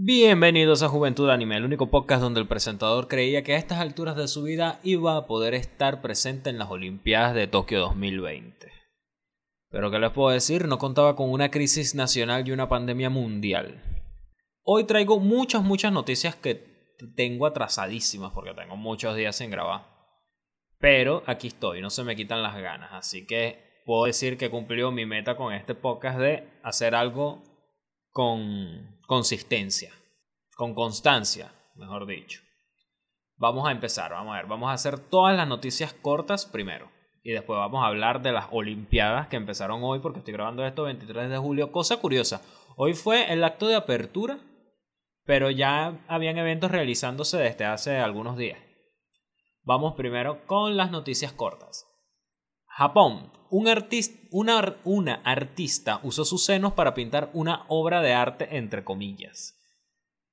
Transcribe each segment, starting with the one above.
Bienvenidos a Juventud Anime, el único podcast donde el presentador creía que a estas alturas de su vida iba a poder estar presente en las Olimpiadas de Tokio 2020. Pero ¿qué les puedo decir? No contaba con una crisis nacional y una pandemia mundial. Hoy traigo muchas, muchas noticias que tengo atrasadísimas porque tengo muchos días sin grabar. Pero aquí estoy, no se me quitan las ganas, así que puedo decir que cumplió mi meta con este podcast de hacer algo con consistencia, con constancia, mejor dicho. Vamos a empezar, vamos a ver, vamos a hacer todas las noticias cortas primero. Y después vamos a hablar de las Olimpiadas que empezaron hoy, porque estoy grabando esto 23 de julio. Cosa curiosa, hoy fue el acto de apertura, pero ya habían eventos realizándose desde hace algunos días. Vamos primero con las noticias cortas. Japón. Un una, una artista usó sus senos para pintar una obra de arte entre comillas.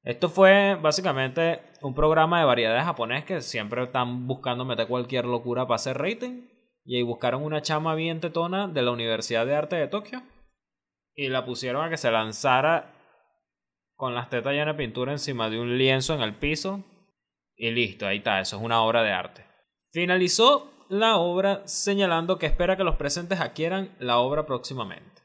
Esto fue básicamente un programa de variedades japonés que siempre están buscando meter cualquier locura para hacer rating. Y ahí buscaron una chama bien tetona de la Universidad de Arte de Tokio. Y la pusieron a que se lanzara con las tetas llenas de pintura encima de un lienzo en el piso. Y listo, ahí está, eso es una obra de arte. Finalizó la obra señalando que espera que los presentes adquieran la obra próximamente.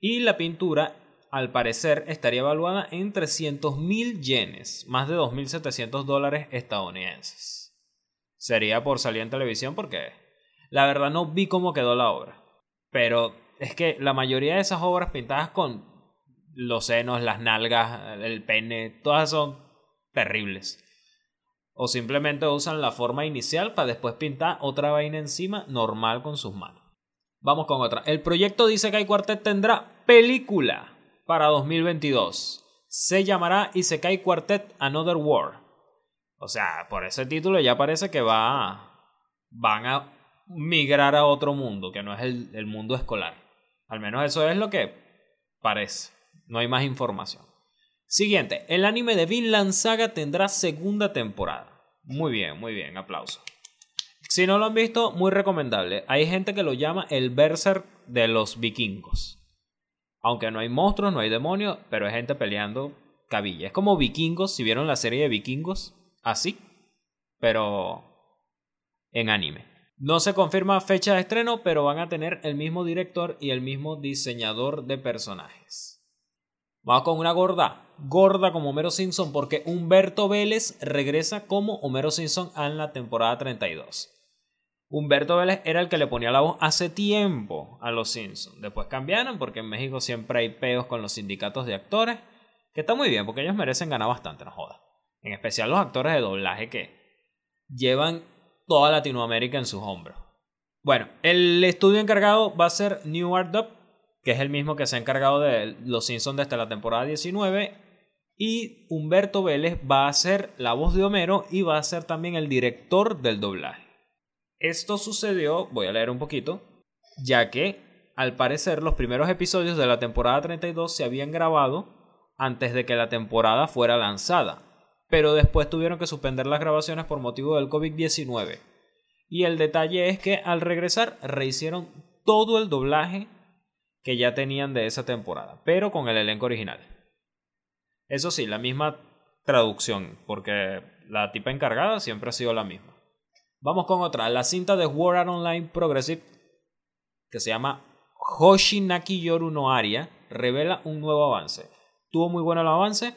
Y la pintura, al parecer, estaría evaluada en 300.000 yenes, más de 2.700 dólares estadounidenses. Sería por salir en televisión porque la verdad no vi cómo quedó la obra. Pero es que la mayoría de esas obras pintadas con los senos, las nalgas, el pene, todas son terribles. O simplemente usan la forma inicial para después pintar otra vaina encima normal con sus manos. Vamos con otra. El proyecto dice que hay Quartet tendrá película para 2022. Se llamará Isekai Quartet Another War. O sea, por ese título ya parece que va van a migrar a otro mundo, que no es el mundo escolar. Al menos eso es lo que parece. No hay más información. Siguiente, el anime de Vinland Saga tendrá segunda temporada. Muy bien, muy bien, aplauso. Si no lo han visto, muy recomendable. Hay gente que lo llama el Berserk de los vikingos. Aunque no hay monstruos, no hay demonios, pero hay gente peleando cabilla. Es como vikingos, si vieron la serie de vikingos, así, pero en anime. No se confirma fecha de estreno, pero van a tener el mismo director y el mismo diseñador de personajes. Vamos con una gorda. Gorda como Homero Simpson porque Humberto Vélez regresa como Homero Simpson en la temporada 32. Humberto Vélez era el que le ponía la voz hace tiempo a los Simpsons. Después cambiaron porque en México siempre hay peos con los sindicatos de actores. Que está muy bien porque ellos merecen ganar bastante, no joda. En especial los actores de doblaje que llevan toda Latinoamérica en sus hombros. Bueno, el estudio encargado va a ser New Art Dub, que es el mismo que se ha encargado de Los Simpsons desde la temporada 19. Y Humberto Vélez va a ser la voz de Homero y va a ser también el director del doblaje. Esto sucedió, voy a leer un poquito, ya que al parecer los primeros episodios de la temporada 32 se habían grabado antes de que la temporada fuera lanzada, pero después tuvieron que suspender las grabaciones por motivo del COVID-19. Y el detalle es que al regresar rehicieron todo el doblaje que ya tenían de esa temporada, pero con el elenco original. Eso sí, la misma traducción, porque la tipa encargada siempre ha sido la misma. Vamos con otra, la cinta de Sword Art Online Progressive, que se llama Hoshinaki Yoru no Aria, revela un nuevo avance. Tuvo muy bueno el avance.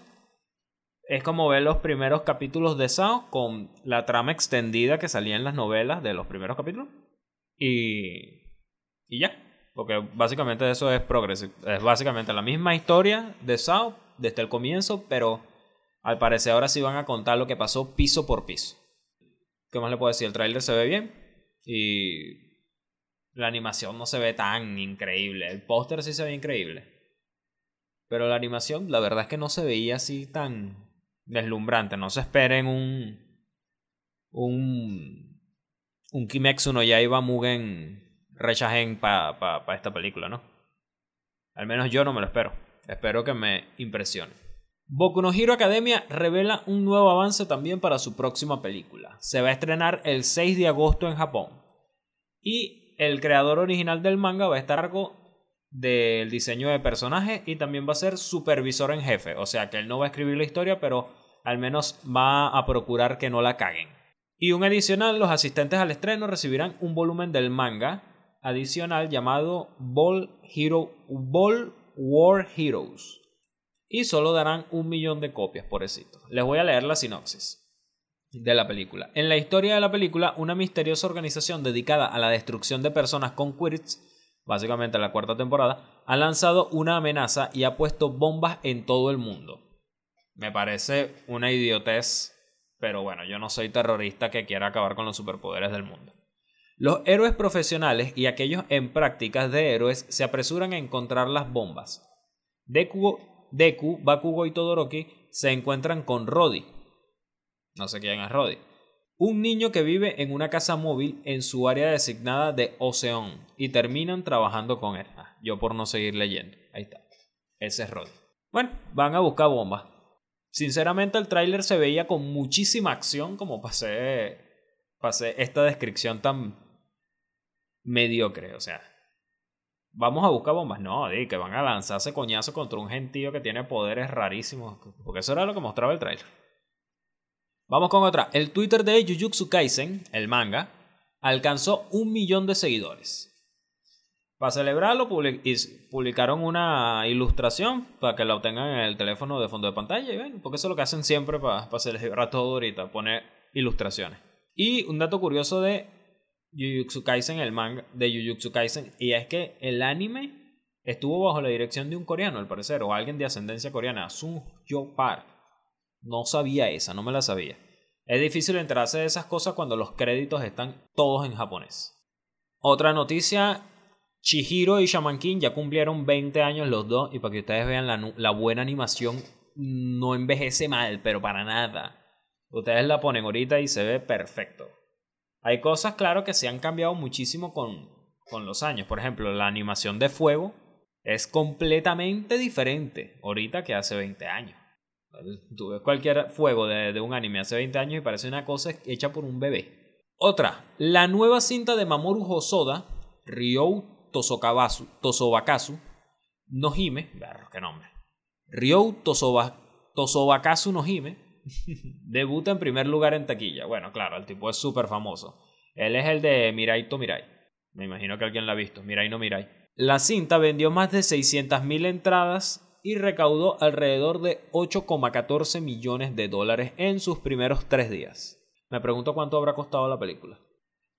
Es como ver los primeros capítulos de Sao con la trama extendida que salía en las novelas de los primeros capítulos. Y. Y ya. Porque básicamente eso es Progressive. Es básicamente la misma historia de Sao desde el comienzo, pero al parecer ahora sí van a contar lo que pasó piso por piso. ¿Qué más le puedo decir? El trailer se ve bien y la animación no se ve tan increíble. El póster sí se ve increíble. Pero la animación, la verdad es que no se veía así tan deslumbrante. No se esperen un. Un. Un Kimetsu no Yaiba Mugen rechajen para pa, esta película, ¿no? Al menos yo no me lo espero. Espero que me impresione. Boku no Academia revela un nuevo avance también para su próxima película. Se va a estrenar el 6 de agosto en Japón. Y el creador original del manga va a estar algo del diseño de personajes y también va a ser supervisor en jefe. O sea que él no va a escribir la historia, pero al menos va a procurar que no la caguen. Y un adicional, los asistentes al estreno recibirán un volumen del manga adicional llamado Ball, Hero, Ball War Heroes. Y solo darán un millón de copias, por pobrecito. Les voy a leer la sinopsis de la película. En la historia de la película, una misteriosa organización dedicada a la destrucción de personas con quirks, básicamente la cuarta temporada, ha lanzado una amenaza y ha puesto bombas en todo el mundo. Me parece una idiotez, pero bueno, yo no soy terrorista que quiera acabar con los superpoderes del mundo. Los héroes profesionales y aquellos en prácticas de héroes se apresuran a encontrar las bombas. Deku, Deku Bakugo y Todoroki se encuentran con Roddy. No sé quién es Roddy. Un niño que vive en una casa móvil en su área designada de Ocean y terminan trabajando con él. Ah, yo por no seguir leyendo. Ahí está. Ese es Roddy. Bueno, van a buscar bombas. Sinceramente el tráiler se veía con muchísima acción como pasé, pasé esta descripción tan mediocre, o sea. Vamos a buscar bombas. No, di que van a lanzarse coñazo contra un gentío que tiene poderes rarísimos. Porque eso era lo que mostraba el trailer. Vamos con otra. El Twitter de Jujutsu Kaisen, el manga, alcanzó un millón de seguidores. Para celebrarlo, publicaron una ilustración para que la obtengan en el teléfono de fondo de pantalla. Y porque eso es lo que hacen siempre para, para celebrar todo ahorita, poner ilustraciones. Y un dato curioso de Jujutsu Kaisen, el manga de Jujutsu Kaisen, y es que el anime estuvo bajo la dirección de un coreano, al parecer, o alguien de ascendencia coreana, Sun Yo Park. No sabía esa, no me la sabía. Es difícil enterarse de esas cosas cuando los créditos están todos en japonés. Otra noticia, Chihiro y Shaman King ya cumplieron 20 años los dos y para que ustedes vean la, la buena animación no envejece mal, pero para nada. Ustedes la ponen ahorita y se ve perfecto. Hay cosas, claro, que se han cambiado muchísimo con, con los años. Por ejemplo, la animación de fuego es completamente diferente ahorita que hace 20 años. Tú ves cualquier fuego de, de, un anime hace 20 años y parece una cosa hecha por un bebé. Otra, la nueva cinta de Mamoru Hosoda, Ryou Tosokabasu, Tosobakasu, no Hime, qué nombre. Ryou Tosobakasu no Hime, Debuta en primer lugar en taquilla. Bueno, claro, el tipo es súper famoso. Él es el de Mirai to Mirai. Me imagino que alguien la ha visto. Mirai no Mirai. La cinta vendió más de 600.000 entradas y recaudó alrededor de 8,14 millones de dólares en sus primeros tres días. Me pregunto cuánto habrá costado la película.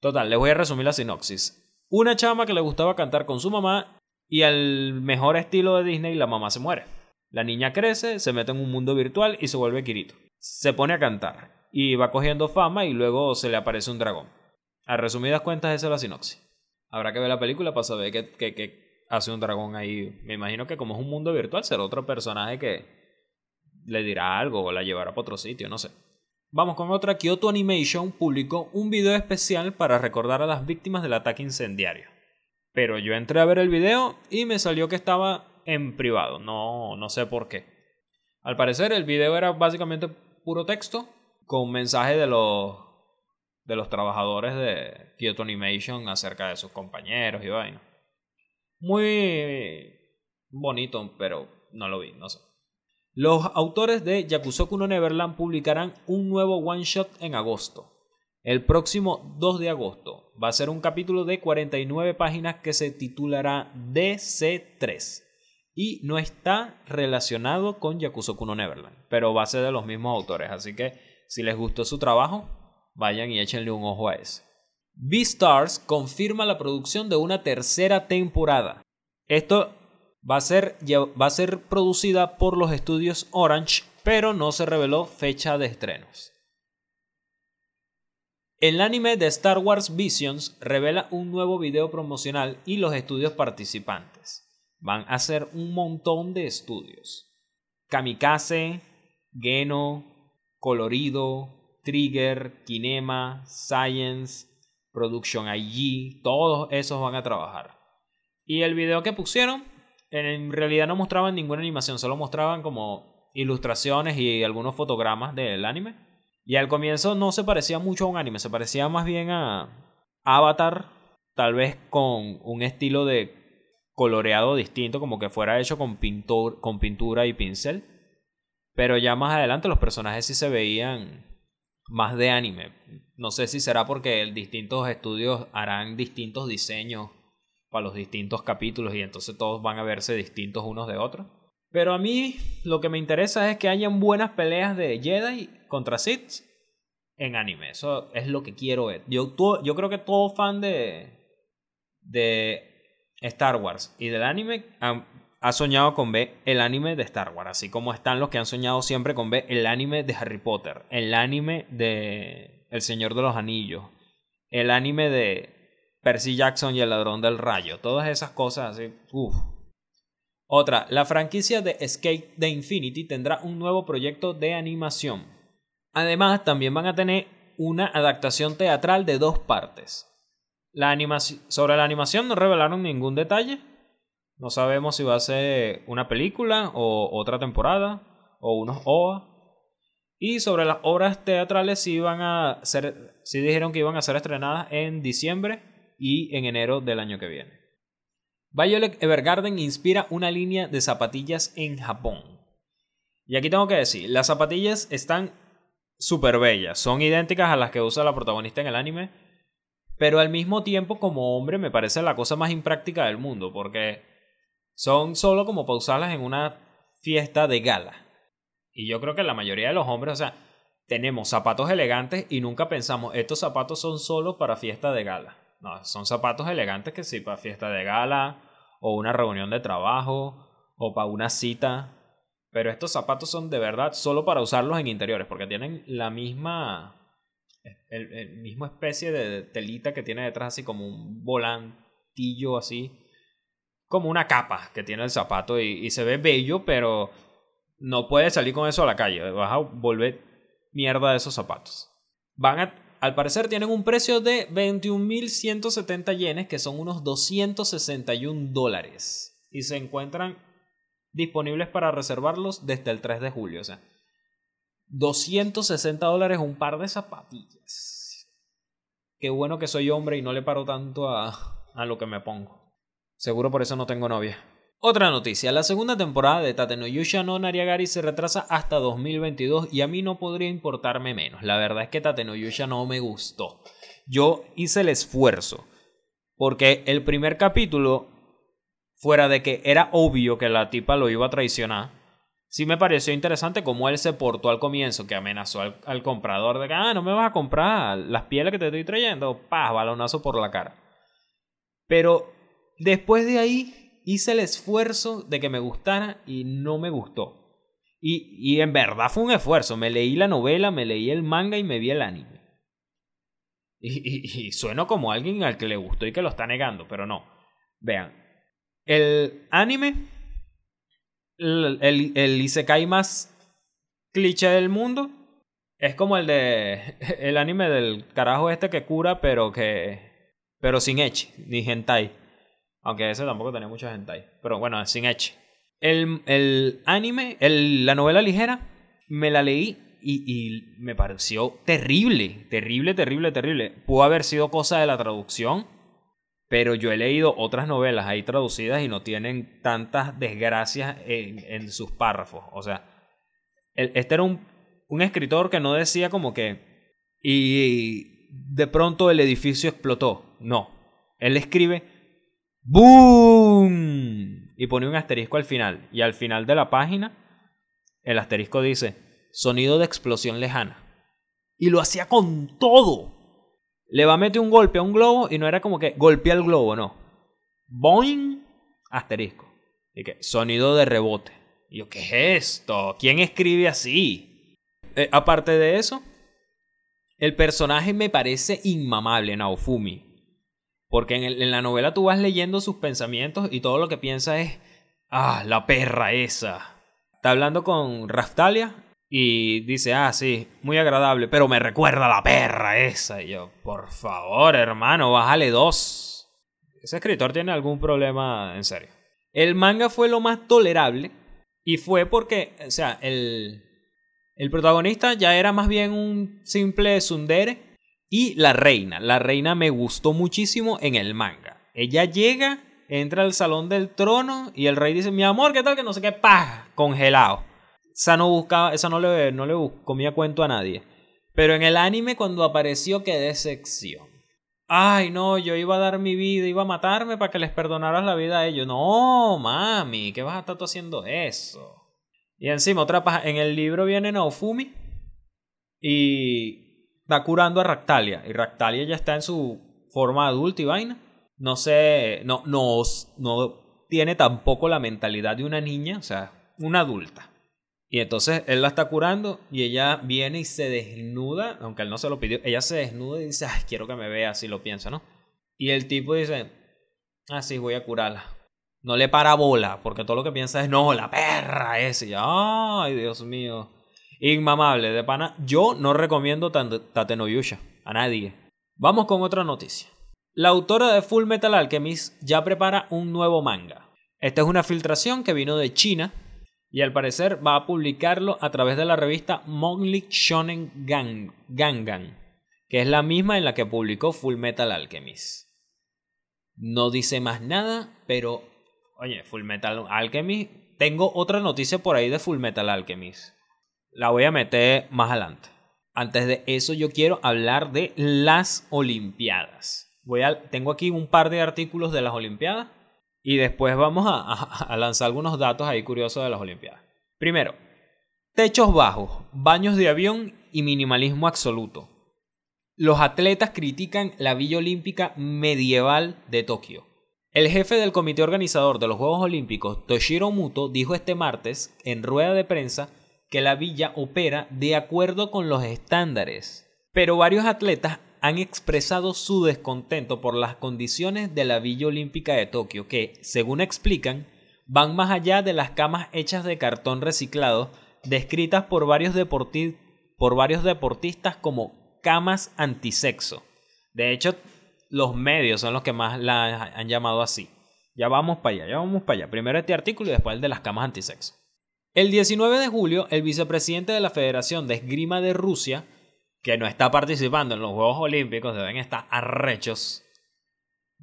Total, les voy a resumir la sinopsis. Una chama que le gustaba cantar con su mamá y al mejor estilo de Disney la mamá se muere. La niña crece, se mete en un mundo virtual y se vuelve Kirito se pone a cantar y va cogiendo fama y luego se le aparece un dragón. A resumidas cuentas, esa es la sinopsis. Habrá que ver la película para saber qué, hace un dragón ahí. Me imagino que como es un mundo virtual, será otro personaje que le dirá algo o la llevará para otro sitio, no sé. Vamos con otra. Kyoto Animation publicó un video especial para recordar a las víctimas del ataque incendiario. Pero yo entré a ver el video y me salió que estaba en privado. No, no sé por qué. Al parecer el video era básicamente puro texto con mensaje de los, de los trabajadores de Kyoto Animation acerca de sus compañeros y vaina. Muy bonito, pero no lo vi, no sé. Los autores de Yakusoku no Neverland publicarán un nuevo one shot en agosto. El próximo 2 de agosto va a ser un capítulo de 49 páginas que se titulará DC3 y no está relacionado con Yakusoku no Neverland, pero va a ser de los mismos autores, así que si les gustó su trabajo, vayan y échenle un ojo a ese. Beastars confirma la producción de una tercera temporada. Esto va a ser, va a ser producida por los estudios Orange, pero no se reveló fecha de estrenos. El anime de Star Wars Visions revela un nuevo video promocional y los estudios participantes van a hacer un montón de estudios. Kamikaze, Geno, Colorido, Trigger, Kinema, Science, Production IG, todos esos van a trabajar. Y el video que pusieron, en realidad no mostraban ninguna animación, solo mostraban como ilustraciones y algunos fotogramas del anime. Y al comienzo no se parecía mucho a un anime, se parecía más bien a Avatar, tal vez con un estilo de coloreado distinto, como que fuera hecho con, pintor, con pintura y pincel. Pero ya más adelante los personajes sí se veían más de anime. No sé si será porque distintos estudios harán distintos diseños para los distintos capítulos y entonces todos van a verse distintos unos de otros. Pero a mí lo que me interesa es que hayan buenas peleas de Jedi contra Sith en anime. Eso es lo que quiero ver. Yo, yo creo que todo fan de, de Star Wars y del anime ha, soñado con ver el anime de Star Wars. Así como están los que han soñado siempre con ver el anime de Harry Potter, el anime de El Señor de los Anillos, el anime de Percy Jackson y el ladrón del rayo. Todas esas cosas así. Otra, la franquicia de Escape de Infinity tendrá un nuevo proyecto de animación. Además, también van a tener una adaptación teatral de dos partes. Sobre la animación no revelaron ningún detalle. No sabemos si va a ser una película o otra temporada o unos OVA. Y sobre las obras teatrales sí, van a ser, sí dijeron que iban a ser estrenadas en diciembre y en enero del año que viene. Violet Evergarden inspira una línea de zapatillas en Japón. Y aquí tengo que decir, las zapatillas están súper bellas, son idénticas a las que usa la protagonista en el anime, pero al mismo tiempo como hombre me parece la cosa más impráctica del mundo, porque son solo como para usarlas en una fiesta de gala. Y yo creo que la mayoría de los hombres, o sea, tenemos zapatos elegantes y nunca pensamos, estos zapatos son solo para fiesta de gala. No, son zapatos elegantes que sí, para fiesta de gala, o una reunión de trabajo, o para una cita. Pero estos zapatos son de verdad solo para usarlos en interiores, porque tienen la misma. El, mismo especie de telita que tiene detrás, así como un volantillo así. Como una capa que tiene el zapato y, se ve bello, pero no puedes salir con eso a la calle. Vas a volver mierda de esos zapatos. Van a al parecer tienen un precio de 21.170 yenes, que son unos 261 dólares. Y se encuentran disponibles para reservarlos desde el 3 de julio. 260 dólares un par de zapatillas. Qué bueno que soy hombre y no le paro tanto a, a lo que me pongo. Seguro por eso no tengo novia. Otra noticia, la segunda temporada de Tatenoyusha no Nariagari se retrasa hasta 2022 y a mí no podría importarme menos. La verdad es que Tatenoyusha no me gustó. Yo hice el esfuerzo porque el primer capítulo, fuera de que era obvio que la tipa lo iba a traicionar, sí me pareció interesante cómo él se portó al comienzo, que amenazó al, comprador de que, ah, no me vas a comprar las pieles que te estoy trayendo, paz, balonazo por la cara. Pero después de ahí hice el esfuerzo de que me gustara y no me gustó. Y, y en verdad fue un esfuerzo. Me leí la novela, me leí el manga y me vi el anime. Y, y, sueno como alguien al que le gustó y que lo está negando, pero no. Vean, el anime, el, el, el Isekai más cliché del mundo, es como el de el anime del carajo este que cura, pero que. Pero sin echi, ni hentai. Aunque ese tampoco tenía mucha hentai. Pero bueno, sin eche. El, el anime, el, la novela ligera, me la leí y, y, me pareció terrible. Terrible, terrible, terrible. Pudo haber sido cosa de la traducción. Pero yo he leído otras novelas ahí traducidas y no tienen tantas desgracias en, en sus párrafos. O sea, este era un, un escritor que no decía como que. Y de pronto el edificio explotó. No. Él escribe ¡Boom! Y pone un asterisco al final. Y al final de la página, el asterisco dice, sonido de explosión lejana. Y lo hacía con todo. Le va a meter un golpe a un globo y no era como que golpea el globo, no. Boing, asterisco. Y que sonido de rebote. Y yo, ¿qué es esto? ¿Quién escribe así? Eh, aparte de eso, el personaje me parece inmamable, Naofumi. Porque en, la novela tú vas leyendo sus pensamientos y todo lo que piensa es, ah, la perra esa. Está hablando con Raftalia y dice, ah, sí, muy agradable, pero me recuerda a la perra esa. Y yo, por favor, hermano, bájale dos. Ese escritor tiene algún problema en serio. El manga fue lo más tolerable y fue porque, o sea, el, el protagonista ya era más bien un simple sundere y la reina. La reina me gustó muchísimo en el manga. Ella llega, entra al salón del trono y el rey dice, mi amor, ¿qué tal? Que no sé qué, ¡pah! Congelado. Esa no buscaba, esa no le, no le comía cuento a nadie. Pero en el anime cuando apareció quedé sección. Ay, no, yo iba a dar mi vida, iba a matarme para que les perdonaras la vida a ellos. No, mami, ¿qué vas a estar tú haciendo eso? Y encima, otra paja, en el libro viene Naofumi y está curando a Ractalia. Y Ractalia ya está en su forma adulta y vaina. No sé, no, no, no tiene tampoco la mentalidad de una niña, o sea, una adulta. Y entonces él la está curando y ella viene y se desnuda, aunque él no se lo pidió, ella se desnuda y dice, ay, quiero que me vea, así lo piensa, ¿no? Y el tipo dice, ah, sí, voy a curarla. No le para bola, porque todo lo que piensa es, no, la perra ese. Y, ay, Dios mío. Inmamable, de pana. Yo no recomiendo Tate no Yusha a nadie. Vamos con otra noticia. La autora de Full Metal Alchemist ya prepara un nuevo manga. Esta es una filtración que vino de China y al parecer va a publicarlo a través de la revista Monthly Shonen Gang, Gangan, que es la misma en la que publicó Full Metal Alchemist. No dice más nada, pero oye, Full Metal Alchemist, tengo otra noticia por ahí de Full Metal Alchemist. La voy a meter más adelante. Antes de eso yo quiero hablar de las Olimpiadas. Voy a, tengo aquí un par de artículos de las Olimpiadas y después vamos a, lanzar algunos datos ahí curiosos de las Olimpiadas. Primero, techos bajos, baños de avión y minimalismo absoluto. Los atletas critican la Villa Olímpica medieval de Tokio. El jefe del comité organizador de los Juegos Olímpicos, Toshiro Muto, dijo este martes en rueda de prensa que la villa opera de acuerdo con los estándares. Pero varios atletas han expresado su descontento por las condiciones de la Villa Olímpica de Tokio, que, según explican, van más allá de las camas hechas de cartón reciclado, descritas por varios, por varios deportistas como camas antisexo. De hecho, los medios son los que más la han llamado así. Ya vamos para allá, ya vamos para allá. Primero este artículo y después el de las camas antisexo. El 19 de julio, el vicepresidente de la Federación de Esgrima de Rusia, que no está participando en los Juegos Olímpicos deben estar arrechos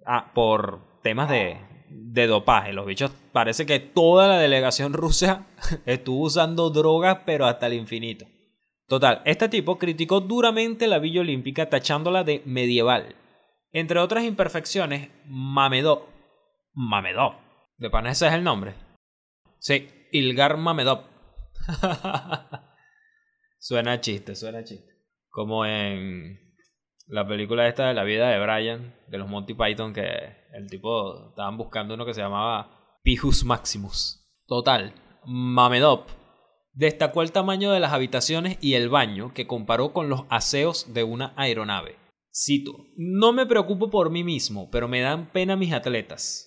ah, por temas de, de dopaje. Los bichos parece que toda la delegación rusa estuvo usando drogas, pero hasta el infinito. Total, este tipo criticó duramente la Villa Olímpica tachándola de medieval. Entre otras imperfecciones, Mamedov. Mamedov. De pana ese es el nombre. Sí, Ilgar Mamedov. suena chiste, suena chiste. Como en la película esta de la vida de Brian, de los Monty Python, que el tipo estaban buscando uno que se llamaba Pijus Maximus. Total, Mamedov destacó el tamaño de las habitaciones y el baño que comparó con los aseos de una aeronave. Cito, no me preocupo por mí mismo, pero me dan pena mis atletas.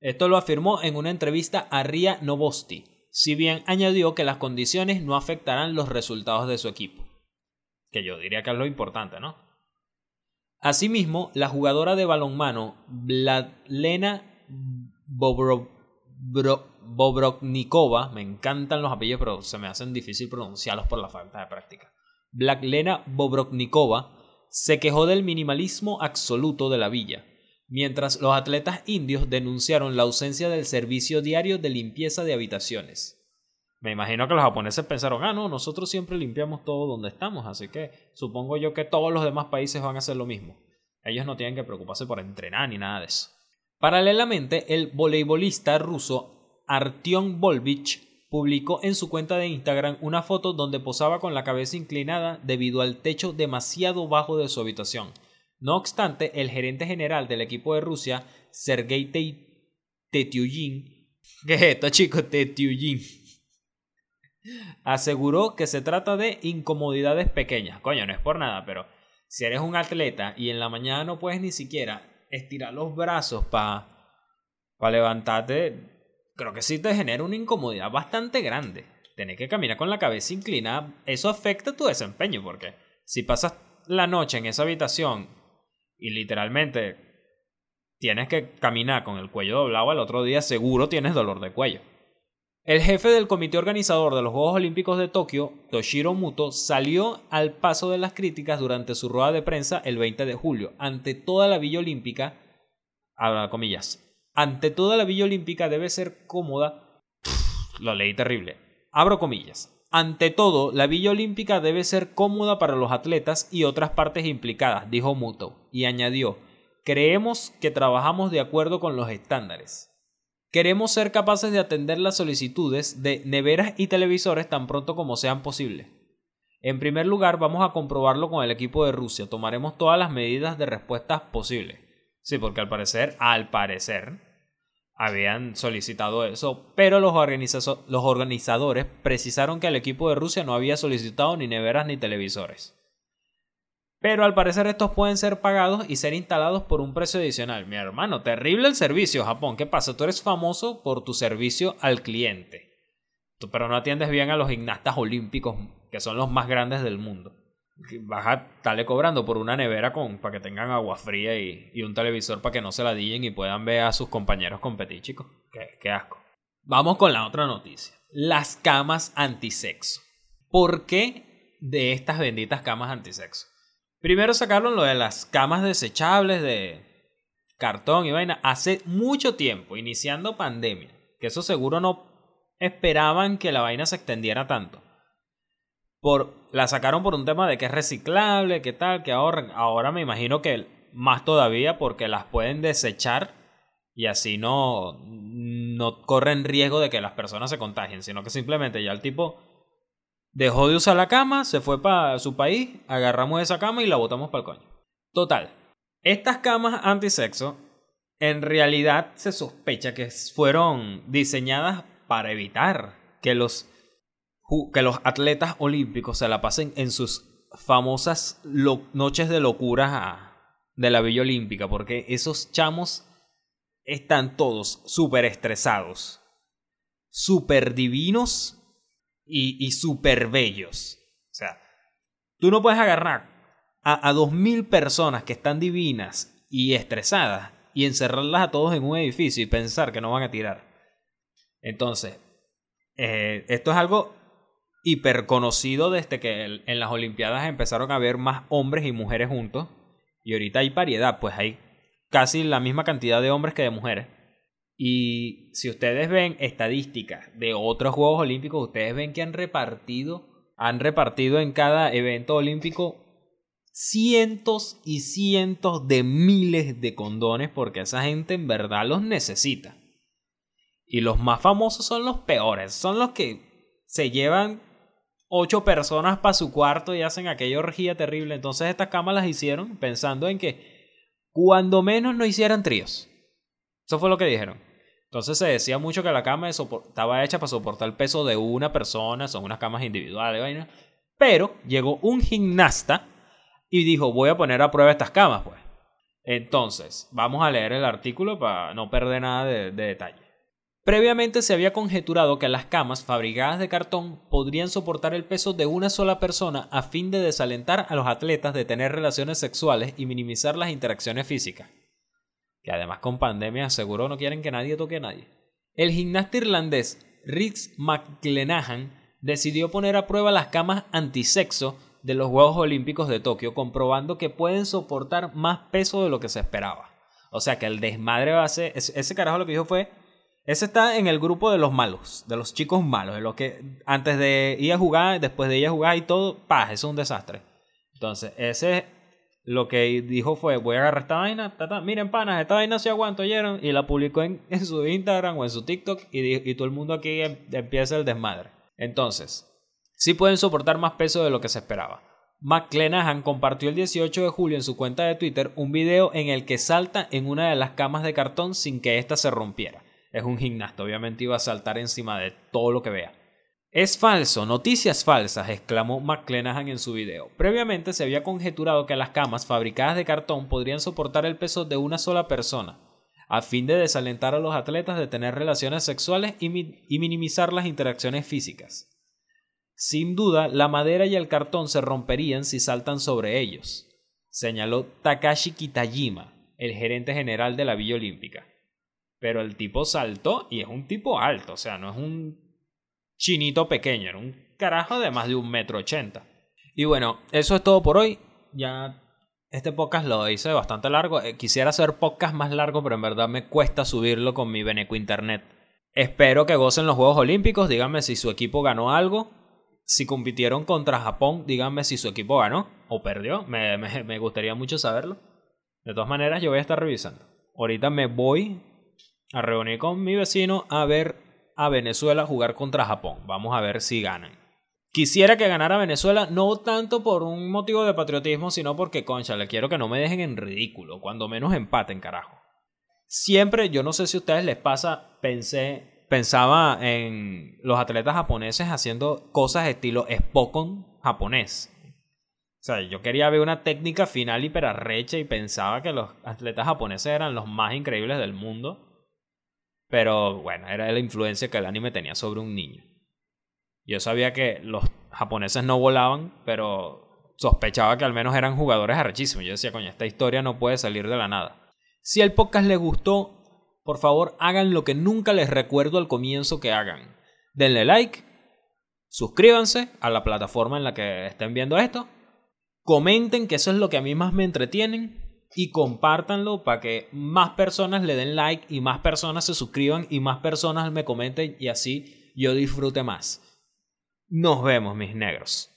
Esto lo afirmó en una entrevista a Ria Novosti, si bien añadió que las condiciones no afectarán los resultados de su equipo que yo diría que es lo importante, ¿no? Asimismo, la jugadora de balonmano Vladlena Bobroknikova, me encantan los apellidos, pero se me hacen difícil pronunciarlos por la falta de práctica. Vladlena Bobroknikova se quejó del minimalismo absoluto de la villa, mientras los atletas indios denunciaron la ausencia del servicio diario de limpieza de habitaciones. Me imagino que los japoneses pensaron, ah, no, nosotros siempre limpiamos todo donde estamos, así que supongo yo que todos los demás países van a hacer lo mismo. Ellos no tienen que preocuparse por entrenar ni nada de eso. Paralelamente, el voleibolista ruso Artyom Volvich publicó en su cuenta de Instagram una foto donde posaba con la cabeza inclinada debido al techo demasiado bajo de su habitación. No obstante, el gerente general del equipo de Rusia, Sergei Tetyugin, ¿qué es esto, chicos? Tetyugin aseguró que se trata de incomodidades pequeñas. Coño, no es por nada, pero si eres un atleta y en la mañana no puedes ni siquiera estirar los brazos para pa levantarte, creo que sí te genera una incomodidad bastante grande. Tener que caminar con la cabeza inclinada, eso afecta tu desempeño, porque si pasas la noche en esa habitación y literalmente tienes que caminar con el cuello doblado, al otro día seguro tienes dolor de cuello. El jefe del comité organizador de los Juegos Olímpicos de Tokio, Toshiro Muto, salió al paso de las críticas durante su rueda de prensa el 20 de julio, ante toda la Villa Olímpica, comillas, ante toda la Villa Olímpica debe ser cómoda. lo leí terrible. Abro comillas. Ante todo, la Villa Olímpica debe ser cómoda para los atletas y otras partes implicadas, dijo Muto, y añadió, creemos que trabajamos de acuerdo con los estándares. Queremos ser capaces de atender las solicitudes de neveras y televisores tan pronto como sean posibles. En primer lugar, vamos a comprobarlo con el equipo de Rusia. Tomaremos todas las medidas de respuesta posibles. Sí, porque al parecer, al parecer, habían solicitado eso, pero los, los organizadores precisaron que el equipo de Rusia no había solicitado ni neveras ni televisores. Pero al parecer estos pueden ser pagados y ser instalados por un precio adicional. Mi hermano, terrible el servicio, Japón. ¿Qué pasa? Tú eres famoso por tu servicio al cliente. pero no atiendes bien a los gimnastas olímpicos, que son los más grandes del mundo. Vas a estarle cobrando por una nevera con, para que tengan agua fría y, un televisor para que no se la digan y puedan ver a sus compañeros competir, chicos. Qué, qué asco. Vamos con la otra noticia. Las camas antisexo. ¿Por qué de estas benditas camas antisexo? Primero sacaron lo de las camas desechables de cartón y vaina hace mucho tiempo, iniciando pandemia. Que eso seguro no esperaban que la vaina se extendiera tanto. Por, la sacaron por un tema de que es reciclable, que tal, que. Ahora me imagino que más todavía porque las pueden desechar y así no, no corren riesgo de que las personas se contagien, sino que simplemente ya el tipo Dejó de usar la cama, se fue para su país, agarramos esa cama y la botamos para el coño. Total. Estas camas antisexo, en realidad se sospecha que fueron diseñadas para evitar que los, que los atletas olímpicos se la pasen en sus famosas noches de locura de la Villa Olímpica, porque esos chamos están todos súper estresados, súper divinos y, y súper bellos. O sea, tú no puedes agarrar a, dos mil personas que están divinas y estresadas y encerrarlas a todos en un edificio y pensar que no van a tirar. Entonces, eh, esto es algo hiper conocido desde que en las Olimpiadas empezaron a haber más hombres y mujeres juntos. Y ahorita hay variedad, pues hay casi la misma cantidad de hombres que de mujeres. Y si ustedes ven estadísticas de otros Juegos Olímpicos, ustedes ven que han repartido, han repartido en cada evento olímpico cientos y cientos de miles de condones porque esa gente en verdad los necesita. Y los más famosos son los peores, son los que se llevan ocho personas para su cuarto y hacen aquella orgía terrible. Entonces estas camas las hicieron pensando en que cuando menos no hicieran tríos. Eso fue lo que dijeron. Entonces se decía mucho que la cama estaba hecha para soportar el peso de una persona, son unas camas individuales. Pero llegó un gimnasta y dijo, voy a poner a prueba estas camas, pues. Entonces, vamos a leer el artículo para no perder nada de, de detalle. Previamente se había conjeturado que las camas fabricadas de cartón podrían soportar el peso de una sola persona a fin de desalentar a los atletas de tener relaciones sexuales y minimizar las interacciones físicas que además con pandemia seguro no quieren que nadie toque a nadie. El gimnasta irlandés Rix McClenahan decidió poner a prueba las camas antisexo de los Juegos Olímpicos de Tokio, comprobando que pueden soportar más peso de lo que se esperaba. O sea que el desmadre va a ser. Ese, carajo lo que dijo fue. Ese está en el grupo de los malos, de los chicos malos, de los que antes de ir a jugar, después de ir a jugar y todo, paz, es un desastre. Entonces, ese lo que dijo fue, voy a agarrar esta vaina, miren panas, esta vaina se aguanta, ¿oyeron? Y la publicó en, su Instagram o en su TikTok y, todo el mundo aquí em, empieza el desmadre. Entonces, sí pueden soportar más peso de lo que se esperaba. McClenahan compartió el 18 de julio en su cuenta de Twitter un video en el que salta en una de las camas de cartón sin que ésta se rompiera. Es un gimnasta, obviamente iba a saltar encima de todo lo que vea. Es falso, noticias falsas, exclamó McClenahan en su video. Previamente se había conjeturado que las camas fabricadas de cartón podrían soportar el peso de una sola persona, a fin de desalentar a los atletas de tener relaciones sexuales y, minimizar las interacciones físicas. Sin duda, la madera y el cartón se romperían si saltan sobre ellos, señaló Takashi Kitajima, el gerente general de la Villa Olímpica. Pero el tipo saltó y es un tipo alto, o sea, no es un chinito pequeño, era un carajo de más de un metro ochenta. Y bueno, eso es todo por hoy. Ya este podcast lo hice bastante largo. Eh, quisiera hacer podcast más largo, pero en verdad me cuesta subirlo con mi Beneco Internet. Espero que gocen los Juegos Olímpicos. Díganme si su equipo ganó algo. Si compitieron contra Japón, díganme si su equipo ganó o perdió. Me, me gustaría mucho saberlo. De todas maneras, yo voy a estar revisando. Ahorita me voy a reunir con mi vecino a ver a Venezuela jugar contra Japón. Vamos a ver si ganan. Quisiera que ganara Venezuela, no tanto por un motivo de patriotismo, sino porque, concha, le quiero que no me dejen en ridículo, cuando menos empaten, carajo. Siempre, yo no sé si a ustedes les pasa, pensé, pensaba en los atletas japoneses haciendo cosas estilo Spokon japonés. O sea, yo quería ver una técnica final hiperarrecha y pensaba que los atletas japoneses eran los más increíbles del mundo. Pero bueno, era la influencia que el anime tenía sobre un niño. Yo sabía que los japoneses no volaban, pero sospechaba que al menos eran jugadores arrechísimos. Yo decía, coño, esta historia no puede salir de la nada. Si el podcast les gustó, por favor hagan lo que nunca les recuerdo al comienzo que hagan. Denle like, suscríbanse a la plataforma en la que estén viendo esto, comenten que eso es lo que a mí más me entretienen y compártanlo para que más personas le den like y más personas se suscriban y más personas me comenten y así yo disfrute más. Nos vemos, mis negros.